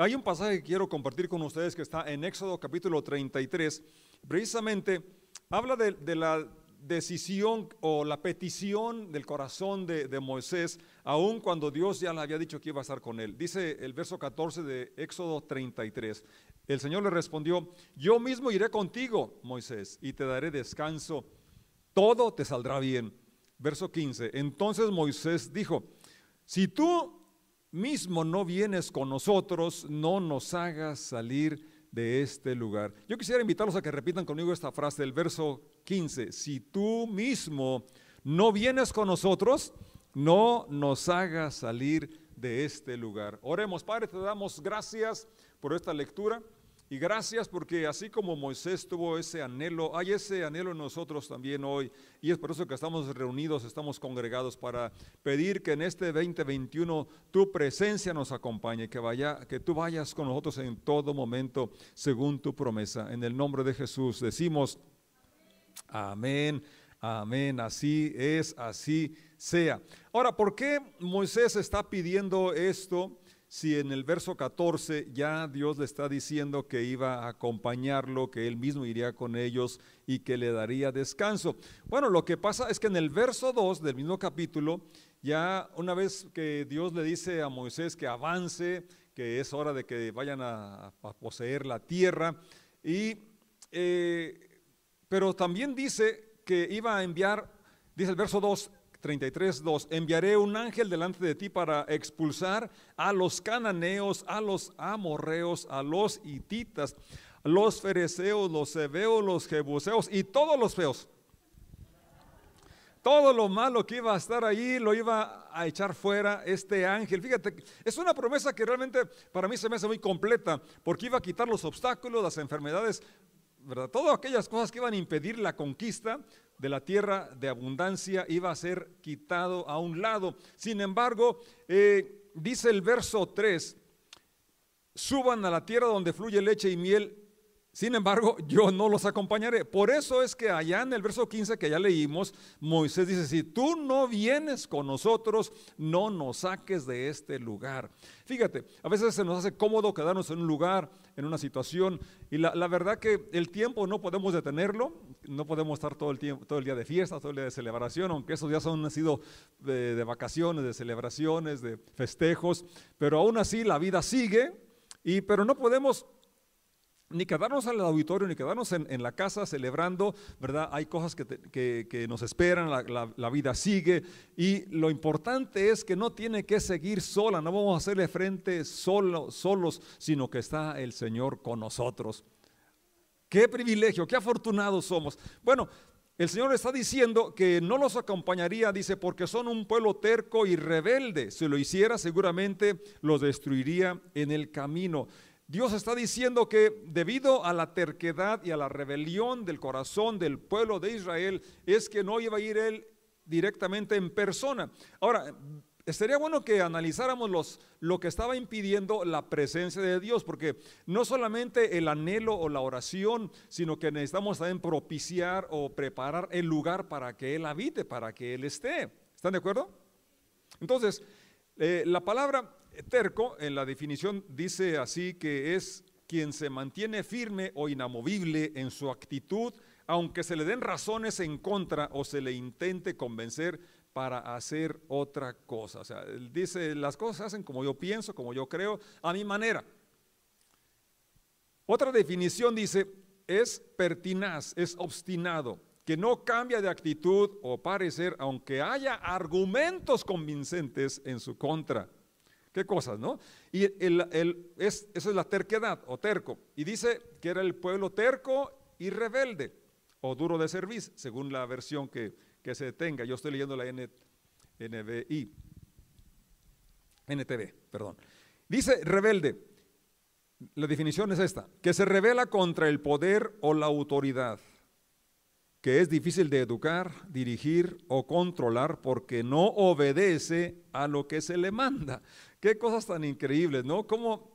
Hay un pasaje que quiero compartir con ustedes que está en Éxodo capítulo 33. Precisamente habla de, la decisión o la petición del corazón de, de, Moisés, aun cuando Dios ya le había dicho que iba a estar con él. Dice el verso 14 de Éxodo 33. El Señor le respondió, yo mismo iré contigo, Moisés, y te daré descanso. Todo te saldrá bien. Verso 15. Entonces Moisés dijo, si tú mismo no vienes con nosotros, no nos hagas salir de este lugar. Yo quisiera invitarlos a que repitan conmigo esta frase del verso 15. Si tú mismo no vienes con nosotros, no nos hagas salir de este lugar. Oremos, Padre, te damos gracias por esta lectura. Y gracias porque así como Moisés tuvo ese anhelo, hay ese anhelo en nosotros también hoy. Y es por eso que estamos reunidos, estamos congregados para pedir que en este 2021 tu presencia nos acompañe, que, vaya, que tú vayas con nosotros en todo momento según tu promesa. En el nombre de Jesús decimos, amén, amén, así es, así sea. Ahora, ¿por qué Moisés está pidiendo esto? Si en el verso 14 ya Dios le está diciendo que iba a acompañarlo, que él mismo iría con ellos y que le daría descanso? Bueno, lo que pasa es que en el verso 2 del mismo capítulo, ya una vez que Dios le dice a Moisés que avance, que es hora de que vayan a, poseer la tierra, y, eh, pero también dice que iba a enviar, dice el verso 2, 33, 2, enviaré un ángel delante de ti para expulsar a los cananeos, a los amorreos, a los hititas, los fereceos, los hebeos, los jebuseos y todos los feos. Todo lo malo que iba a estar allí lo iba a echar fuera este ángel. Fíjate, es una promesa que realmente para mí se me hace muy completa, porque iba a quitar los obstáculos, las enfermedades, ¿verdad? Todas aquellas cosas que iban a impedir la conquista, de la tierra de abundancia iba a ser quitado a un lado. Sin embargo, eh, dice el verso 3, suban a la tierra donde fluye leche y miel sin embargo, yo no los acompañaré. Por eso es que allá en el verso 15 que ya leímos, Moisés dice, si tú no vienes con nosotros, no nos saques de este lugar. Fíjate, a veces se nos hace cómodo quedarnos en un lugar, en una situación, y la, verdad que el tiempo no podemos detenerlo, no podemos estar todo el, tiempo, todo el día de fiesta, todo el día de celebración, aunque esos días han sido de, de vacaciones, de celebraciones, de festejos, pero aún así la vida sigue, y, pero no podemos ni quedarnos al auditorio, ni quedarnos en, la casa celebrando, ¿verdad? Hay cosas que, nos esperan, la, vida sigue y lo importante es que no tiene que seguir sola, no vamos a hacerle frente solo, solos, sino que está el Señor con nosotros. Qué privilegio, qué afortunados somos. Bueno, el Señor está diciendo que no los acompañaría, dice, porque son un pueblo terco y rebelde. Si lo hiciera, seguramente los destruiría en el camino. Dios está diciendo que debido a la terquedad y a la rebelión del corazón del pueblo de Israel, es que no iba a ir él directamente en persona. Ahora, estaría bueno que analizáramos lo que estaba impidiendo la presencia de Dios, porque no solamente el anhelo o la oración, sino que necesitamos también propiciar o preparar el lugar para que Él habite, para que Él esté. ¿Están de acuerdo? Entonces, eh, la palabra terco en la definición dice así que es quien se mantiene firme o inamovible en su actitud, aunque se le den razones en contra o se le intente convencer para hacer otra cosa. O sea, él dice, las cosas se hacen como yo pienso, como yo creo, a mi manera. Otra definición dice, es pertinaz, es obstinado, que no cambia de actitud o parecer, aunque haya argumentos convincentes en su contra. ¿Qué cosas, no? Y el, es, esa es la terquedad o terco. Y dice que era el pueblo terco y rebelde o duro de servicio, según la versión que, se tenga. Yo estoy leyendo la NBI, NTV, perdón. Dice rebelde. La definición es esta, que se revela contra el poder o la autoridad, que es difícil de educar, dirigir o controlar porque no obedece a lo que se le manda. Qué cosas tan increíbles, ¿no? ¿Cómo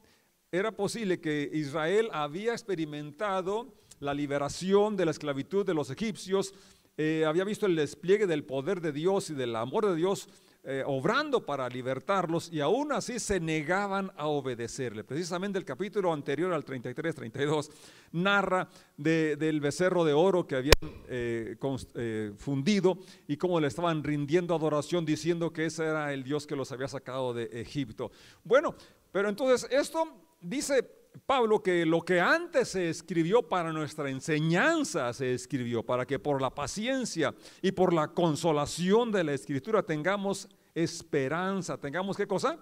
era posible que Israel había experimentado la liberación de la esclavitud de los egipcios, eh, había visto el despliegue del poder de Dios y del amor de Dios eh, obrando para libertarlos y aún así se negaban a obedecerle. Precisamente el capítulo anterior al 33-32 narra del becerro de oro que habían eh, eh, fundido y cómo le estaban rindiendo adoración diciendo que ese era el Dios que los había sacado de Egipto. Bueno, pero entonces esto dice Pablo que lo que antes se escribió para nuestra enseñanza se escribió, para que por la paciencia y por la consolación de la escritura tengamos esperanza. ¿Tengamos qué cosa?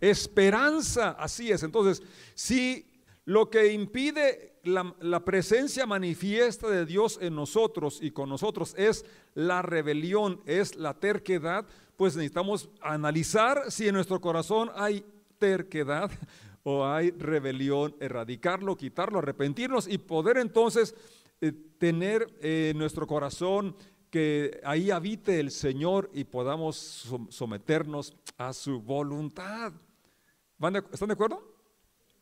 Esperanza, así es. Entonces, si lo que impide la, la, presencia manifiesta de Dios en nosotros y con nosotros es la rebelión, es la terquedad, pues necesitamos analizar si en nuestro corazón hay terquedad o hay rebelión, erradicarlo, quitarlo, arrepentirnos y poder entonces eh, tener en nuestro corazón que ahí habite el Señor y podamos someternos a su voluntad. ¿Están de acuerdo?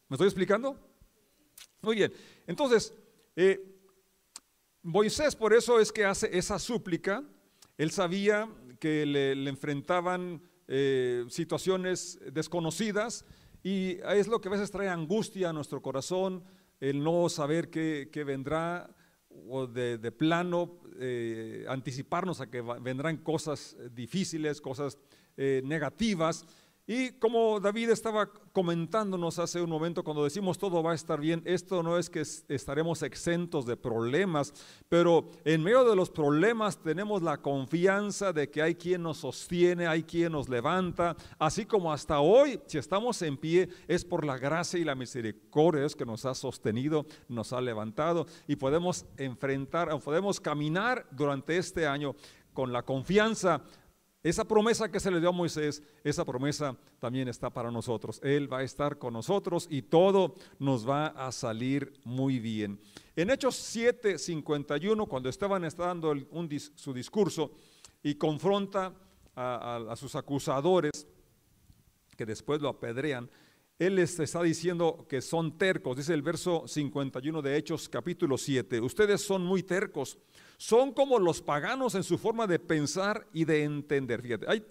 ¿Me estoy explicando? Muy bien. Entonces, eh, Moisés por eso es que hace esa súplica. Él sabía que le, enfrentaban eh, situaciones desconocidas y es lo que a veces trae angustia a nuestro corazón, el no saber qué, vendrá o de, plano eh, anticiparnos a que vendrán cosas difíciles, cosas eh, negativas. Y como David estaba comentándonos hace un momento, cuando decimos todo va a estar bien, esto no es que estaremos exentos de problemas, pero en medio de los problemas tenemos la confianza de que hay quien nos sostiene, hay quien nos levanta, así como hasta hoy, si estamos en pie, es por la gracia y la misericordia que nos ha sostenido, nos ha levantado y podemos enfrentar, podemos caminar durante este año con la confianza esa promesa que se le dio a Moisés, esa promesa también está para nosotros. Él va a estar con nosotros y todo nos va a salir muy bien. En Hechos 7, 51, cuando Esteban está dando su discurso y confronta a sus acusadores, que después lo apedrean, él les está diciendo que son tercos, dice el verso 51 de Hechos capítulo 7. Ustedes son muy tercos, son como los paganos en su forma de pensar y de entender. Fíjate,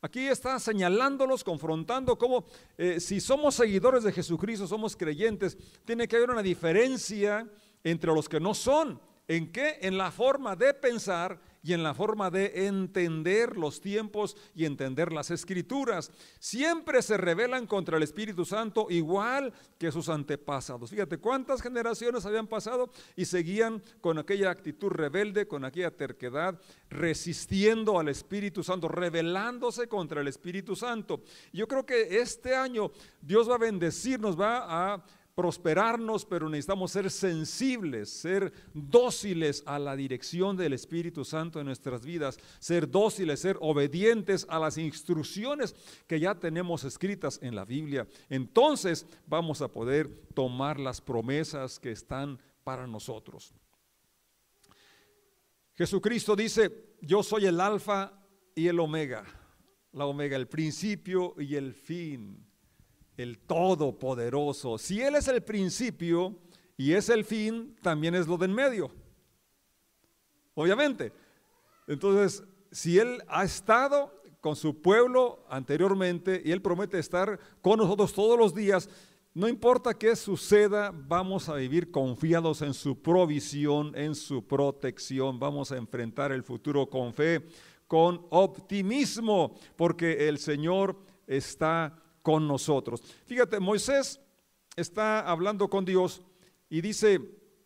aquí está señalándolos, confrontando cómo eh, si somos seguidores de Jesucristo, somos creyentes, tiene que haber una diferencia entre los que no son. ¿En qué? En la forma de pensar y en la forma de entender los tiempos y entender las escrituras. Siempre se rebelan contra el Espíritu Santo igual que sus antepasados. Fíjate cuántas generaciones habían pasado y seguían con aquella actitud rebelde, con aquella terquedad, resistiendo al Espíritu Santo, rebelándose contra el Espíritu Santo. Yo creo que este año Dios va a bendecirnos, va a prosperarnos, pero necesitamos ser sensibles, ser dóciles a la dirección del Espíritu Santo en nuestras vidas, ser dóciles, ser obedientes a las instrucciones que ya tenemos escritas en la Biblia. Entonces vamos a poder tomar las promesas que están para nosotros. Jesucristo dice, yo soy el alfa y el omega, la omega, el principio y el fin el Todopoderoso. Si Él es el principio y es el fin, también es lo de en medio. Obviamente. Entonces, si Él ha estado con su pueblo anteriormente y Él promete estar con nosotros todos los días, no importa qué suceda, vamos a vivir confiados en su provisión, en su protección, vamos a enfrentar el futuro con fe, con optimismo, porque el Señor está con nosotros. Fíjate, Moisés está hablando con Dios y dice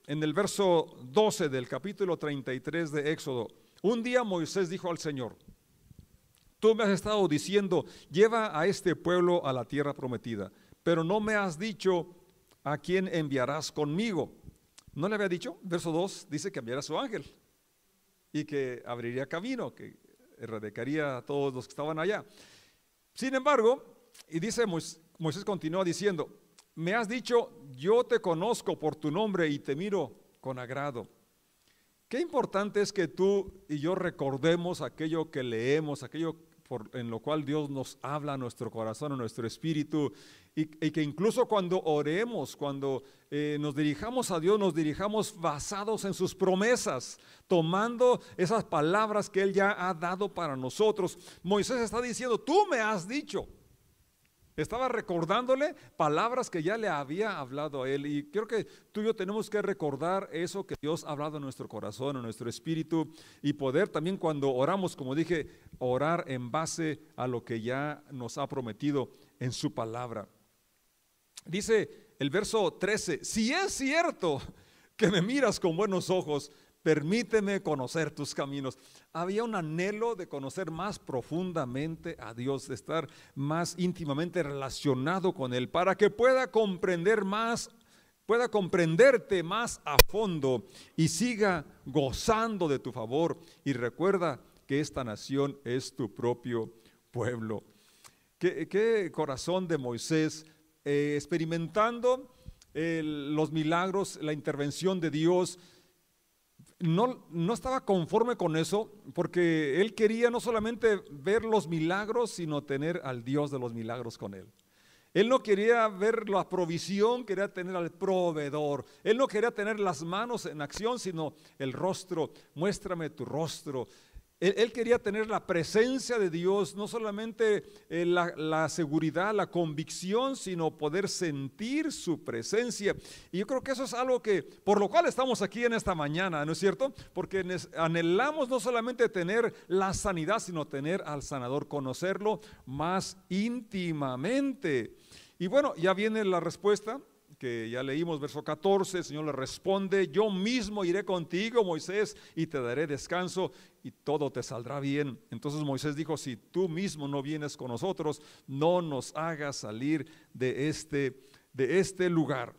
en el verso 12 del capítulo 33 de Éxodo, un día Moisés dijo al Señor, tú me has estado diciendo, lleva a este pueblo a la tierra prometida, pero no me has dicho a quién enviarás conmigo. ¿No le había dicho? Verso 2 dice que enviará su ángel y que abriría camino, que erradicaría a todos los que estaban allá. Sin embargo, y dice Moisés continúa diciendo, me has dicho, yo te conozco por tu nombre y te miro con agrado. Qué importante es que tú y yo recordemos aquello que leemos, aquello en lo cual Dios nos habla a nuestro corazón, a nuestro espíritu, y, que incluso cuando oremos, cuando eh, nos dirijamos a Dios, nos dirijamos basados en sus promesas, tomando esas palabras que Él ya ha dado para nosotros. Moisés está diciendo, tú me has dicho. Estaba recordándole palabras que ya le había hablado a él. Y creo que tú y yo tenemos que recordar eso que Dios ha hablado en nuestro corazón, en nuestro espíritu, y poder también cuando oramos, como dije, orar en base a lo que ya nos ha prometido en su palabra. Dice el verso 13, si es cierto que me miras con buenos ojos, permíteme conocer tus caminos. Había un anhelo de conocer más profundamente a Dios, de estar más íntimamente relacionado con Él, para que pueda comprender más, pueda comprenderte más a fondo y siga gozando de tu favor. Y recuerda que esta nación es tu propio pueblo. Qué, corazón de Moisés eh, experimentando los milagros, la intervención de Dios. No, no, estaba conforme con eso, porque él quería no solamente ver los milagros, sino tener al Dios de los milagros con él. Él no quería ver la provisión, quería tener al proveedor. Él no quería tener las manos en acción, sino el rostro. Muéstrame tu rostro. Él, quería tener la presencia de Dios, no solamente eh, la, seguridad, la convicción, sino poder sentir su presencia. Y yo creo que eso es algo que, por lo cual estamos aquí en esta mañana, ¿no es cierto? Porque anhelamos no solamente tener la sanidad, sino tener al sanador, conocerlo más íntimamente. Y bueno, ya viene la respuesta ya leímos, verso 14, el Señor le responde, yo mismo iré contigo, Moisés, y te daré descanso y todo te saldrá bien. Entonces Moisés dijo, si tú mismo no vienes con nosotros, no nos hagas salir de este, de este lugar.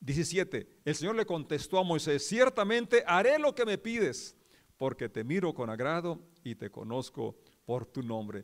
17. El Señor le contestó a Moisés, ciertamente haré lo que me pides, porque te miro con agrado y te conozco por tu nombre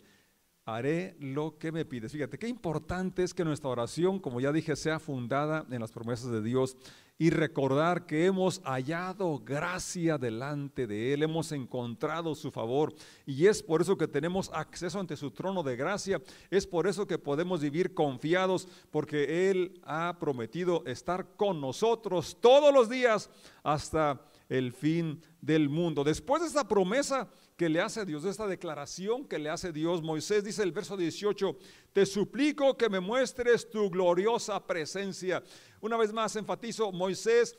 haré lo que me pides. Fíjate, qué importante es que nuestra oración, como ya dije, sea fundada en las promesas de Dios y recordar que hemos hallado gracia delante de Él, hemos encontrado su favor y es por eso que tenemos acceso ante su trono de gracia, es por eso que podemos vivir confiados porque Él ha prometido estar con nosotros todos los días hasta el fin del mundo. Después de esta promesa, que le hace Dios, esta declaración que le hace Dios. Moisés dice el verso 18, te suplico que me muestres tu gloriosa presencia. Una vez más enfatizo, Moisés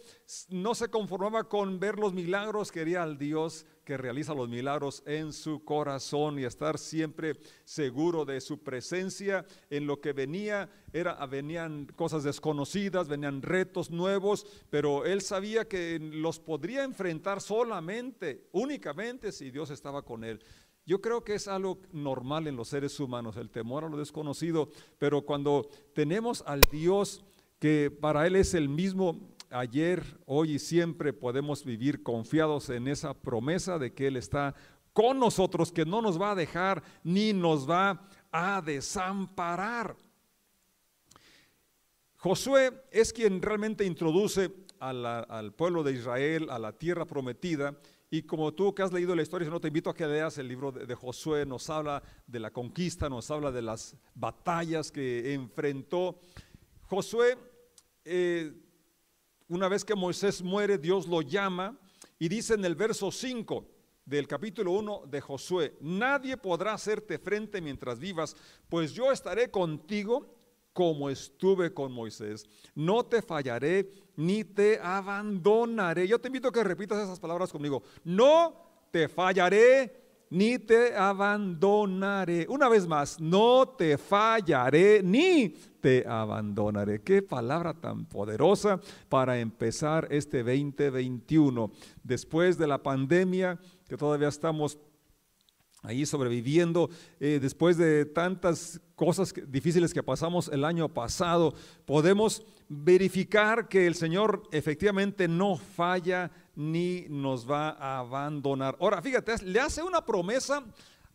no se conformaba con ver los milagros, quería al Dios que realiza los milagros en su corazón y estar siempre seguro de su presencia en lo que venía. Era, venían cosas desconocidas, venían retos nuevos, pero él sabía que los podría enfrentar solamente, únicamente si Dios estaba con él. Yo creo que es algo normal en los seres humanos, el temor a lo desconocido, pero cuando tenemos al Dios que para Él es el mismo ayer, hoy y siempre, podemos vivir confiados en esa promesa de que Él está con nosotros, que no nos va a dejar ni nos va a desamparar. Josué es quien realmente introduce al pueblo de Israel a la tierra prometida. Y como tú que has leído la historia, no te invito a que leas el libro de, Josué, nos habla de la conquista, nos habla de las batallas que enfrentó. Josué eh, una vez que Moisés muere, Dios lo llama y dice en el verso 5 del capítulo 1 de Josué, nadie podrá hacerte frente mientras vivas, pues yo estaré contigo como estuve con Moisés. No te fallaré ni te abandonaré. Yo te invito a que repitas esas palabras conmigo. No te fallaré ni te abandonaré. Una vez más, no te fallaré ni te abandonaré. Qué palabra tan poderosa para empezar este 2021. Después de la pandemia, que todavía estamos ahí sobreviviendo, eh, después de tantas cosas difíciles que pasamos el año pasado, podemos verificar que el Señor efectivamente no falla ni nos va a abandonar. Ahora, fíjate, le hace una promesa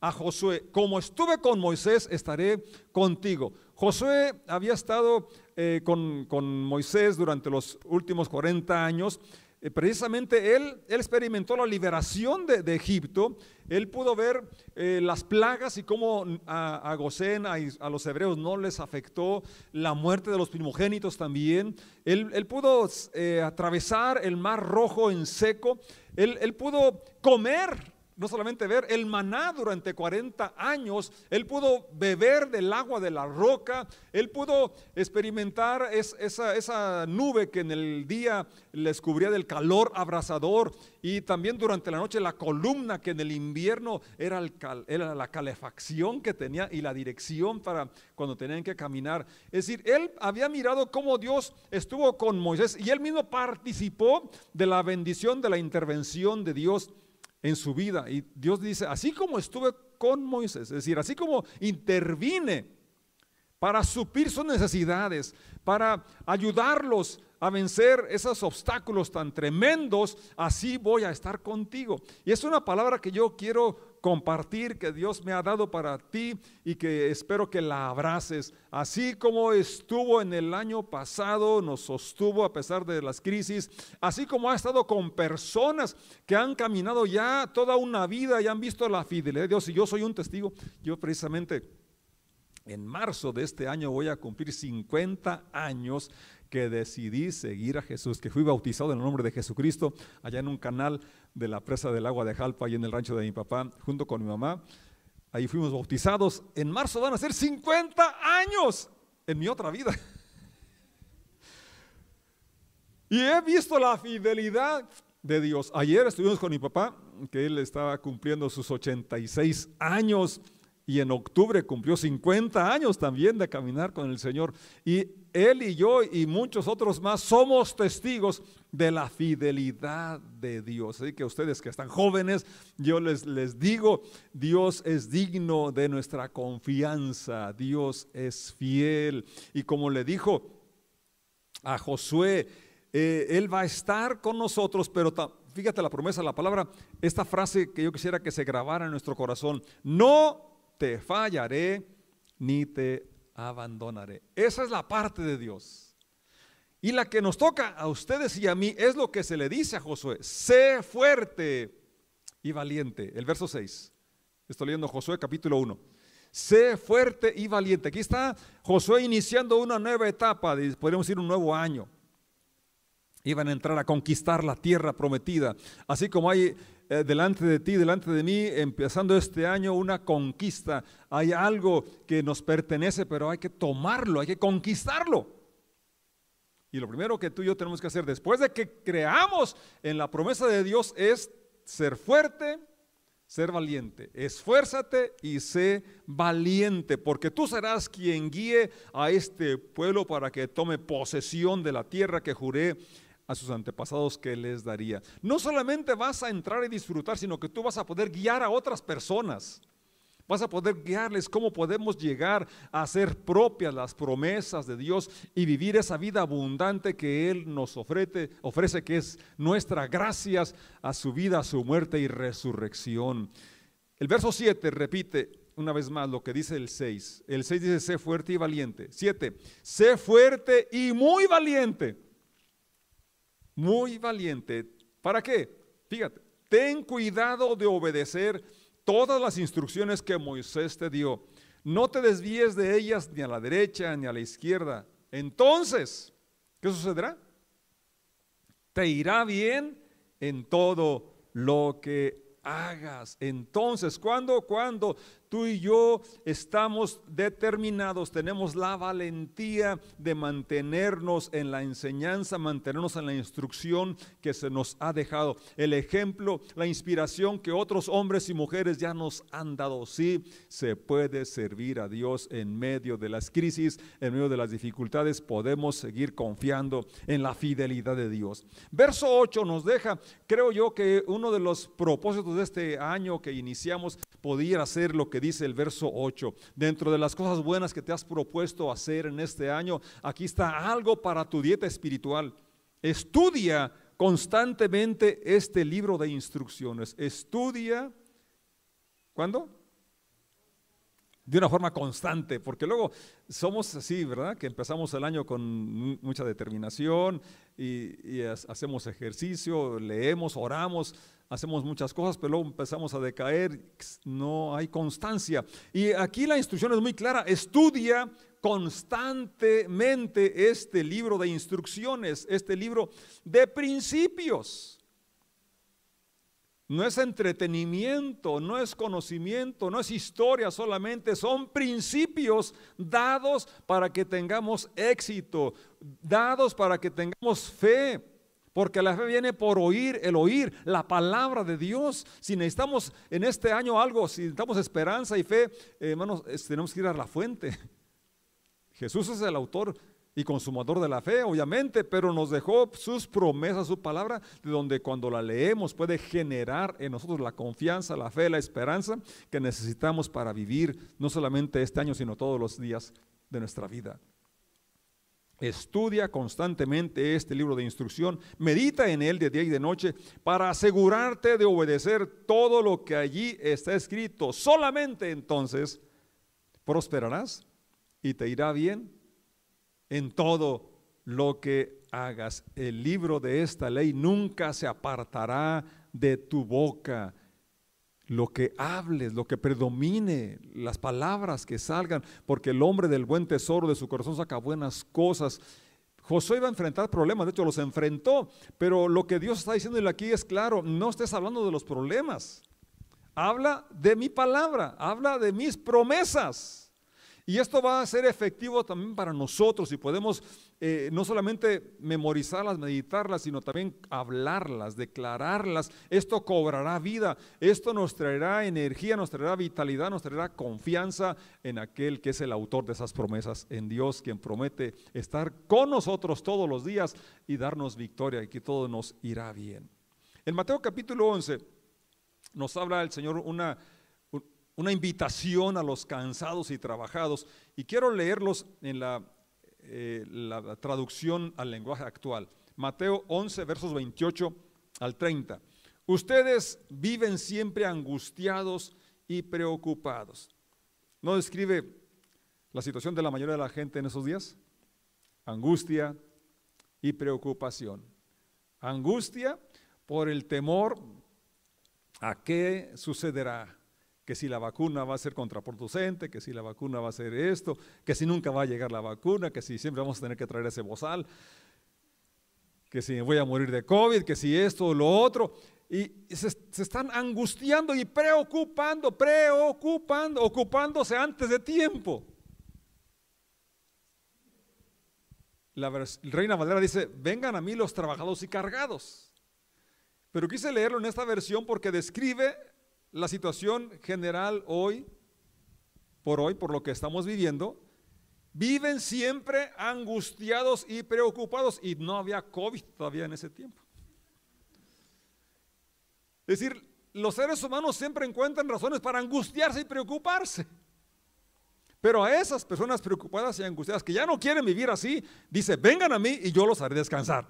a Josué, como estuve con Moisés, estaré contigo. Josué había estado eh, con, con, Moisés durante los últimos 40 años, eh, precisamente él, él, experimentó la liberación de, de Egipto, él pudo ver eh, las plagas y cómo a, a Gosén, a, a, los hebreos no les afectó. La muerte de los primogénitos también, él, él pudo eh, atravesar el mar rojo en seco, él, él pudo comer no solamente ver el maná durante 40 años, él pudo beber del agua de la roca, él pudo experimentar esa, esa, nube que en el día les cubría del calor abrasador y también durante la noche la columna que en el invierno era, era la calefacción que tenía y la dirección para cuando tenían que caminar. Es decir, él había mirado cómo Dios estuvo con Moisés y él mismo participó de la bendición, de la intervención de Dios en su vida. Y Dios dice, así como estuve con Moisés, es decir, así como intervine para suplir sus necesidades, para ayudarlos a vencer esos obstáculos tan tremendos, así voy a estar contigo. Y es una palabra que yo quiero compartir que Dios me ha dado para ti y que espero que la abraces. Así como estuvo en el año pasado, nos sostuvo a pesar de las crisis, así como ha estado con personas que han caminado ya toda una vida y han visto la fidelidad de Dios. Y yo soy un testigo, yo precisamente en marzo de este año voy a cumplir 50 años que decidí seguir a Jesús, que fui bautizado en el nombre de Jesucristo allá en un canal de la presa del agua de Jalpa, y en el rancho de mi papá, junto con mi mamá. Ahí fuimos bautizados. En marzo van a ser 50 años en mi otra vida. Y he visto la fidelidad de Dios. Ayer estuvimos con mi papá, que él estaba cumpliendo sus 86 años y en octubre cumplió 50 años también de caminar con el Señor. Y él y yo y muchos otros más somos testigos de la fidelidad de Dios. Así que ustedes que están jóvenes, yo les, les digo, Dios es digno de nuestra confianza, Dios es fiel. Y como le dijo a Josué, eh, Él va a estar con nosotros, pero fíjate la promesa, la palabra, esta frase que yo quisiera que se grabara en nuestro corazón, no te fallaré ni te abandonaré. Esa es la parte de Dios. Y la que nos toca a ustedes y a mí es lo que se le dice a Josué. Sé fuerte y valiente. El verso 6. Estoy leyendo Josué capítulo 1. Sé fuerte y valiente. Aquí está Josué iniciando una nueva etapa, podríamos decir un nuevo año. Iban a entrar a conquistar la tierra prometida. Así como hay eh, delante de ti, delante de mí, empezando este año una conquista. Hay algo que nos pertenece, pero hay que tomarlo, hay que conquistarlo. Y lo primero que tú y yo tenemos que hacer después de que creamos en la promesa de Dios es ser fuerte, ser valiente. Esfuérzate y sé valiente, porque tú serás quien guíe a este pueblo para que tome posesión de la tierra que juré a sus antepasados que les daría. No solamente vas a entrar y disfrutar, sino que tú vas a poder guiar a otras personas. Vas a poder guiarles cómo podemos llegar a hacer propias las promesas de Dios y vivir esa vida abundante que Él nos ofrece, ofrece que es nuestra gracias a su vida, a su muerte y resurrección. El verso 7 repite una vez más lo que dice el 6. El 6 dice, sé fuerte y valiente. 7, sé fuerte y muy valiente muy valiente. ¿Para qué? Fíjate, ten cuidado de obedecer todas las instrucciones que Moisés te dio. No te desvíes de ellas ni a la derecha ni a la izquierda. Entonces, ¿qué sucederá? Te irá bien en todo lo que hagas. Entonces, ¿cuándo? Cuando tú y yo estamos determinados, tenemos la valentía de mantenernos en la enseñanza, mantenernos en la instrucción que se nos ha dejado. El ejemplo, la inspiración que otros hombres y mujeres ya nos han dado. Sí, se puede servir a Dios en medio de las crisis, en medio de las dificultades. Podemos seguir confiando en la fidelidad de Dios. Verso 8 nos deja, creo yo que uno de los propósitos este año que iniciamos podría ser lo que dice el verso 8. Dentro de las cosas buenas que te has propuesto hacer en este año, aquí está algo para tu dieta espiritual. Estudia constantemente este libro de instrucciones. Estudia, ¿cuándo? De una forma constante, porque luego somos así, ¿verdad? Que empezamos el año con mucha determinación y, hacemos ejercicio, leemos, oramos, hacemos muchas cosas, pero luego empezamos a decaer, no hay constancia. Y aquí la instrucción es muy clara, estudia constantemente este libro de instrucciones, este libro de principios. No es entretenimiento, no es conocimiento, no es historia solamente, son principios dados para que tengamos éxito, dados para que tengamos fe. Porque la fe viene por oír, el oír la palabra de Dios. Si necesitamos en este año algo, si necesitamos esperanza y fe, hermanos, tenemos que ir a la fuente. Jesús es el autor y consumador de la fe, obviamente, pero nos dejó sus promesas, su palabra, de donde cuando la leemos puede generar en nosotros la confianza, la fe, la esperanza que necesitamos para vivir no solamente este año, sino todos los días de nuestra vida. Estudia constantemente este libro de instrucción, medita en él de día y de noche para asegurarte de obedecer todo lo que allí está escrito. Solamente entonces prosperarás y te irá bien en todo lo que hagas. El libro de esta ley nunca se apartará de tu boca. Lo que hables, lo que predomine, las palabras que salgan, porque el hombre del buen tesoro de su corazón saca buenas cosas. Josué iba a enfrentar problemas, de hecho los enfrentó, pero lo que Dios está diciéndole aquí es claro, no estés hablando de los problemas, habla de mi palabra, habla de mis promesas. Y esto va a ser efectivo también para nosotros y podemos eh, no solamente memorizarlas, meditarlas, sino también hablarlas, declararlas. Esto cobrará vida, esto nos traerá energía, nos traerá vitalidad, nos traerá confianza en aquel que es el autor de esas promesas, en Dios, quien promete estar con nosotros todos los días y darnos victoria y que todo nos irá bien. En Mateo capítulo 11 nos habla el Señor una una invitación a los cansados y trabajados. Y quiero leerlos en la, eh, traducción al lenguaje actual. Mateo 11, versos 28 al 30. Ustedes viven siempre angustiados y preocupados. ¿No describe la situación de la mayoría de la gente en esos días? Angustia y preocupación. Angustia por el temor a qué sucederá que si la vacuna va a ser contraproducente, que si la vacuna va a ser esto, que si nunca va a llegar la vacuna, que si siempre vamos a tener que traer ese bozal, que si voy a morir de COVID, que si esto o lo otro. Y se, están angustiando y preocupando, preocupando, ocupándose antes de tiempo. La Reina Valera dice, vengan a mí los trabajados y cargados. Pero quise leerlo en esta versión porque describe la situación general hoy, por hoy, por lo que estamos viviendo, viven siempre angustiados y preocupados y no había COVID todavía en ese tiempo. Es decir, los seres humanos siempre encuentran razones para angustiarse y preocuparse. Pero a esas personas preocupadas y angustiadas que ya no quieren vivir así, dice, vengan a mí y yo los haré descansar.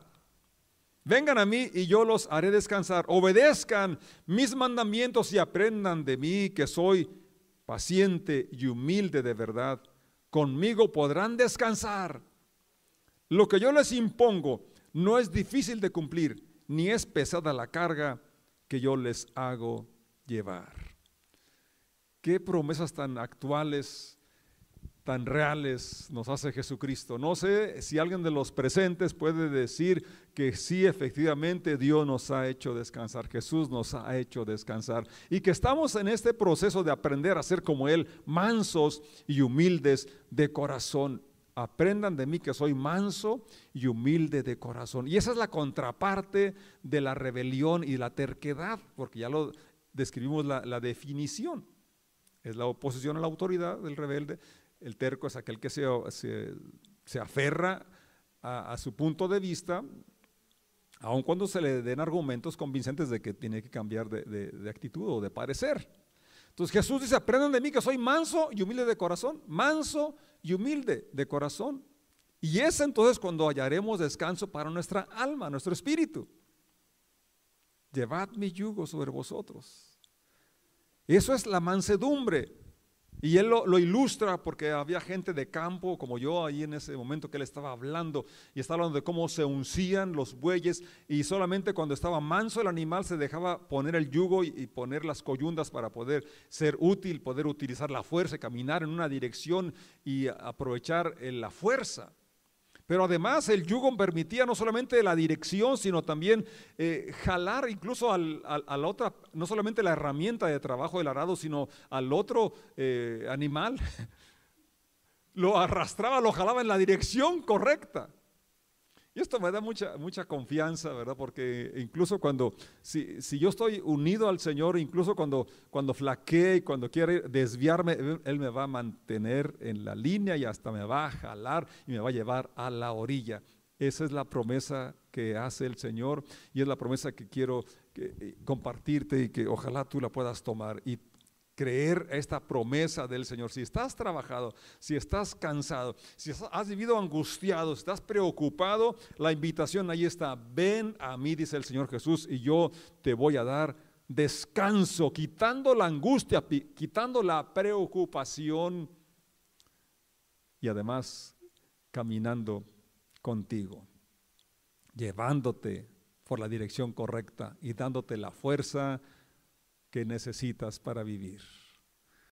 Vengan a mí y yo los haré descansar. Obedezcan mis mandamientos y aprendan de mí que soy paciente y humilde de verdad. Conmigo podrán descansar. Lo que yo les impongo no es difícil de cumplir, ni es pesada la carga que yo les hago llevar. Qué promesas tan actuales tan reales nos hace Jesucristo. No sé si alguien de los presentes puede decir que sí, efectivamente, Dios nos ha hecho descansar, Jesús nos ha hecho descansar y que estamos en este proceso de aprender a ser como Él, mansos y humildes de corazón. Aprendan de mí que soy manso y humilde de corazón. Y esa es la contraparte de la rebelión y la terquedad, porque ya lo describimos la, la definición. Es la oposición a la autoridad del rebelde el terco es aquel que se, se, aferra a, su punto de vista, aun cuando se le den argumentos convincentes de que tiene que cambiar de, actitud o de parecer. Entonces Jesús dice, aprendan de mí que soy manso y humilde de corazón, manso y humilde de corazón. Y es entonces cuando hallaremos descanso para nuestra alma, nuestro espíritu. Llevad mi yugo sobre vosotros. Eso es la mansedumbre Y él lo, ilustra porque había gente de campo como yo ahí en ese momento que él estaba hablando y estaba hablando de cómo se uncían los bueyes y solamente cuando estaba manso el animal se dejaba poner el yugo y, y poner las coyundas para poder ser útil, poder utilizar la fuerza, caminar en una dirección y aprovechar eh, la fuerza. Pero además el yugo permitía no solamente la dirección, sino también eh, jalar incluso al, a la otra, no solamente la herramienta de trabajo del arado, sino al otro eh, animal. Lo arrastraba, lo jalaba en la dirección correcta. Y esto me da mucha, mucha confianza, ¿verdad? Porque incluso cuando, si, si yo estoy unido al Señor, incluso cuando, cuando flaquee y cuando quiere desviarme, Él me va a mantener en la línea y hasta me va a jalar y me va a llevar a la orilla. Esa es la promesa que hace el Señor y es la promesa que quiero eh, compartirte y que ojalá tú la puedas tomar. Y creer esta promesa del Señor. Si estás trabajado, si estás cansado, si has vivido angustiado, si estás preocupado, la invitación ahí está. Ven a mí, dice el Señor Jesús, y yo te voy a dar descanso, quitando la angustia, quitando la preocupación y además caminando contigo, llevándote por la dirección correcta y dándote la fuerza que necesitas para vivir.